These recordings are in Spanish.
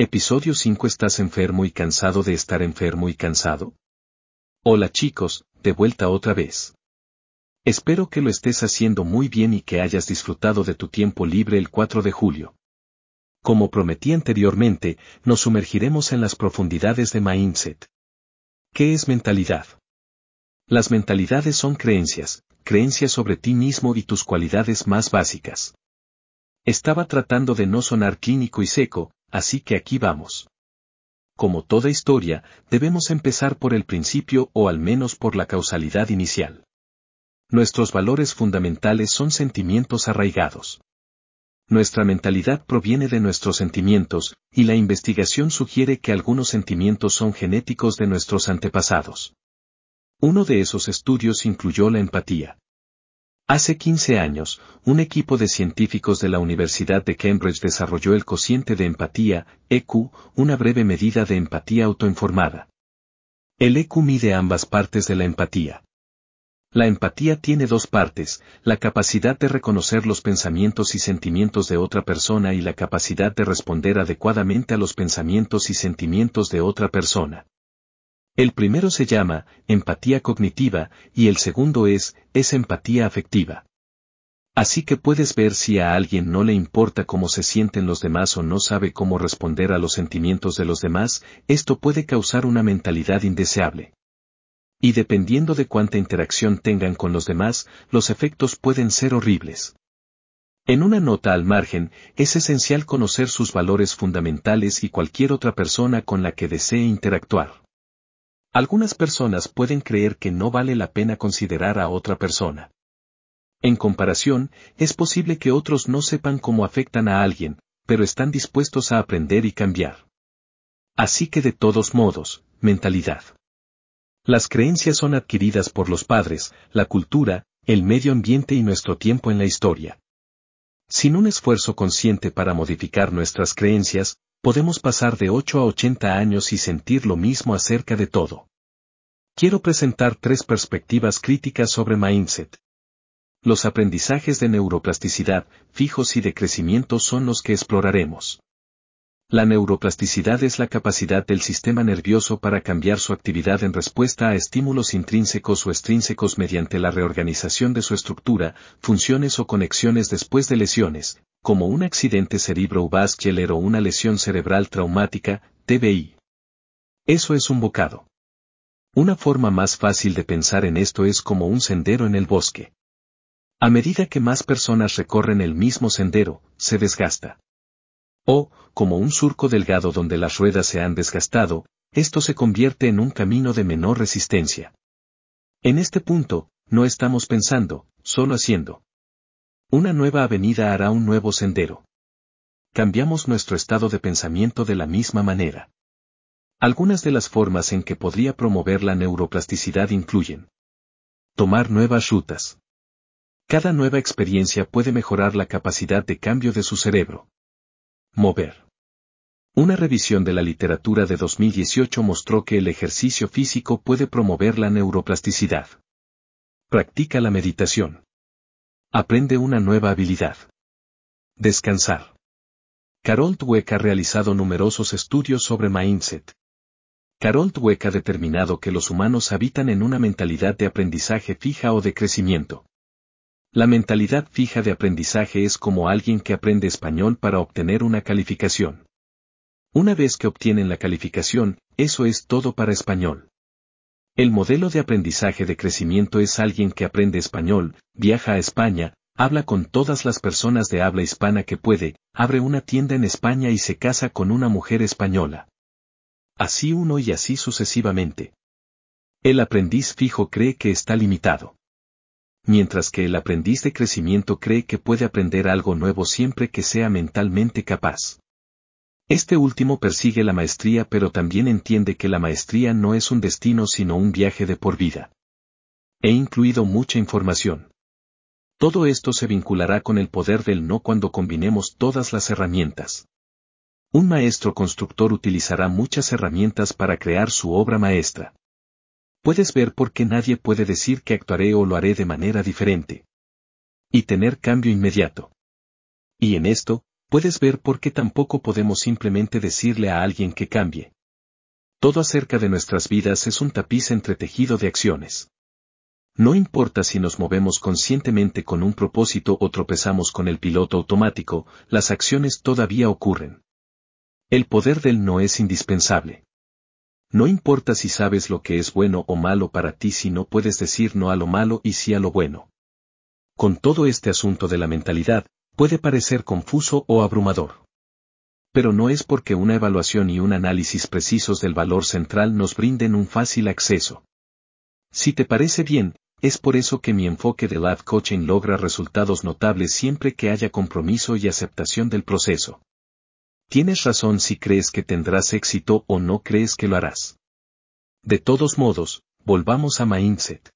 Episodio 5 ¿Estás enfermo y cansado de estar enfermo y cansado? Hola chicos, de vuelta otra vez. Espero que lo estés haciendo muy bien y que hayas disfrutado de tu tiempo libre el 4 de julio. Como prometí anteriormente, nos sumergiremos en las profundidades de Mindset. ¿Qué es mentalidad? Las mentalidades son creencias, creencias sobre ti mismo y tus cualidades más básicas. Estaba tratando de no sonar clínico y seco, así que aquí vamos. Como toda historia, debemos empezar por el principio o al menos por la causalidad inicial. Nuestros valores fundamentales son sentimientos arraigados. Nuestra mentalidad proviene de nuestros sentimientos, y la investigación sugiere que algunos sentimientos son genéticos de nuestros antepasados. Uno de esos estudios incluyó la empatía. Hace 15 años, un equipo de científicos de la Universidad de Cambridge desarrolló el cociente de empatía, EQ, una breve medida de empatía autoinformada. El EQ mide ambas partes de la empatía. La empatía tiene dos partes, la capacidad de reconocer los pensamientos y sentimientos de otra persona y la capacidad de responder adecuadamente a los pensamientos y sentimientos de otra persona. El primero se llama empatía cognitiva y el segundo es es empatía afectiva. Así que puedes ver si a alguien no le importa cómo se sienten los demás o no sabe cómo responder a los sentimientos de los demás, esto puede causar una mentalidad indeseable. Y dependiendo de cuánta interacción tengan con los demás, los efectos pueden ser horribles. En una nota al margen, es esencial conocer sus valores fundamentales y cualquier otra persona con la que desee interactuar. Algunas personas pueden creer que no vale la pena considerar a otra persona. En comparación, es posible que otros no sepan cómo afectan a alguien, pero están dispuestos a aprender y cambiar. Así que de todos modos, mentalidad. Las creencias son adquiridas por los padres, la cultura, el medio ambiente y nuestro tiempo en la historia. Sin un esfuerzo consciente para modificar nuestras creencias, podemos pasar de 8 a 80 años y sentir lo mismo acerca de todo. Quiero presentar tres perspectivas críticas sobre Mindset. Los aprendizajes de neuroplasticidad, fijos y de crecimiento son los que exploraremos. La neuroplasticidad es la capacidad del sistema nervioso para cambiar su actividad en respuesta a estímulos intrínsecos o extrínsecos mediante la reorganización de su estructura, funciones o conexiones después de lesiones, como un accidente cerebrovascular o una lesión cerebral traumática, TBI. Eso es un bocado. Una forma más fácil de pensar en esto es como un sendero en el bosque. A medida que más personas recorren el mismo sendero, se desgasta. O, como un surco delgado donde las ruedas se han desgastado, esto se convierte en un camino de menor resistencia. En este punto, no estamos pensando, solo haciendo. Una nueva avenida hará un nuevo sendero. Cambiamos nuestro estado de pensamiento de la misma manera. Algunas de las formas en que podría promover la neuroplasticidad incluyen tomar nuevas rutas. Cada nueva experiencia puede mejorar la capacidad de cambio de su cerebro. Mover. Una revisión de la literatura de 2018 mostró que el ejercicio físico puede promover la neuroplasticidad. Practica la meditación. Aprende una nueva habilidad. Descansar. Carol Dweck ha realizado numerosos estudios sobre mindset. Carol Dweck ha determinado que los humanos habitan en una mentalidad de aprendizaje fija o de crecimiento. La mentalidad fija de aprendizaje es como alguien que aprende español para obtener una calificación. Una vez que obtienen la calificación, eso es todo para español. El modelo de aprendizaje de crecimiento es alguien que aprende español, viaja a España, habla con todas las personas de habla hispana que puede, abre una tienda en España y se casa con una mujer española. Así uno y así sucesivamente. El aprendiz fijo cree que está limitado. Mientras que el aprendiz de crecimiento cree que puede aprender algo nuevo siempre que sea mentalmente capaz. Este último persigue la maestría pero también entiende que la maestría no es un destino sino un viaje de por vida. He incluido mucha información. Todo esto se vinculará con el poder del no cuando combinemos todas las herramientas. Un maestro constructor utilizará muchas herramientas para crear su obra maestra. Puedes ver por qué nadie puede decir que actuaré o lo haré de manera diferente. Y tener cambio inmediato. Y en esto, Puedes ver por qué tampoco podemos simplemente decirle a alguien que cambie. Todo acerca de nuestras vidas es un tapiz entretejido de acciones. No importa si nos movemos conscientemente con un propósito o tropezamos con el piloto automático, las acciones todavía ocurren. El poder del no es indispensable. No importa si sabes lo que es bueno o malo para ti si no puedes decir no a lo malo y sí a lo bueno. Con todo este asunto de la mentalidad, puede parecer confuso o abrumador. Pero no es porque una evaluación y un análisis precisos del valor central nos brinden un fácil acceso. Si te parece bien, es por eso que mi enfoque de Life Coaching logra resultados notables siempre que haya compromiso y aceptación del proceso. Tienes razón si crees que tendrás éxito o no crees que lo harás. De todos modos, volvamos a Mindset.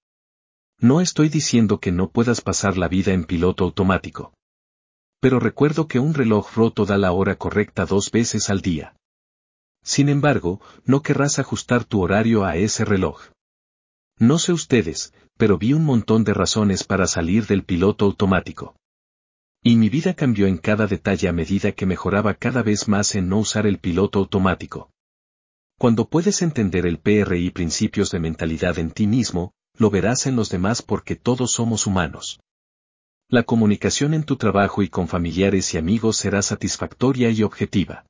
No estoy diciendo que no puedas pasar la vida en piloto automático pero recuerdo que un reloj roto da la hora correcta dos veces al día. Sin embargo, no querrás ajustar tu horario a ese reloj. No sé ustedes, pero vi un montón de razones para salir del piloto automático. Y mi vida cambió en cada detalle a medida que mejoraba cada vez más en no usar el piloto automático. Cuando puedes entender el PRI principios de mentalidad en ti mismo, lo verás en los demás porque todos somos humanos. La comunicación en tu trabajo y con familiares y amigos será satisfactoria y objetiva.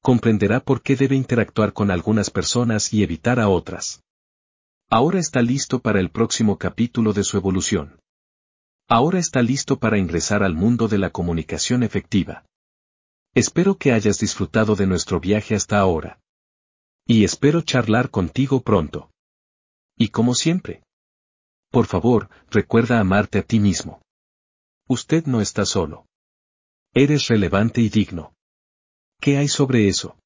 Comprenderá por qué debe interactuar con algunas personas y evitar a otras. Ahora está listo para el próximo capítulo de su evolución. Ahora está listo para ingresar al mundo de la comunicación efectiva. Espero que hayas disfrutado de nuestro viaje hasta ahora. Y espero charlar contigo pronto. Y como siempre. Por favor, recuerda amarte a ti mismo. Usted no está solo. Eres relevante y digno. ¿Qué hay sobre eso?